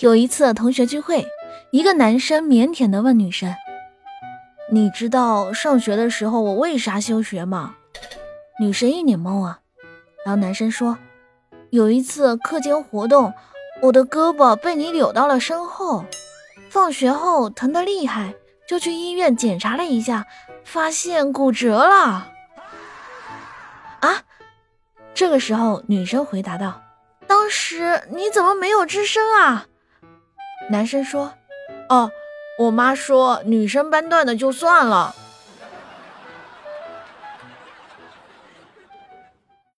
有一次同学聚会，一个男生腼腆地问女生：“你知道上学的时候我为啥休学吗？”女生一脸懵啊。然后男生说：“有一次课间活动，我的胳膊被你扭到了身后，放学后疼得厉害，就去医院检查了一下，发现骨折了。”啊！这个时候女生回答道：“当时你怎么没有吱声啊？”男生说：“哦，我妈说女生班段的就算了。”